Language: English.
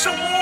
So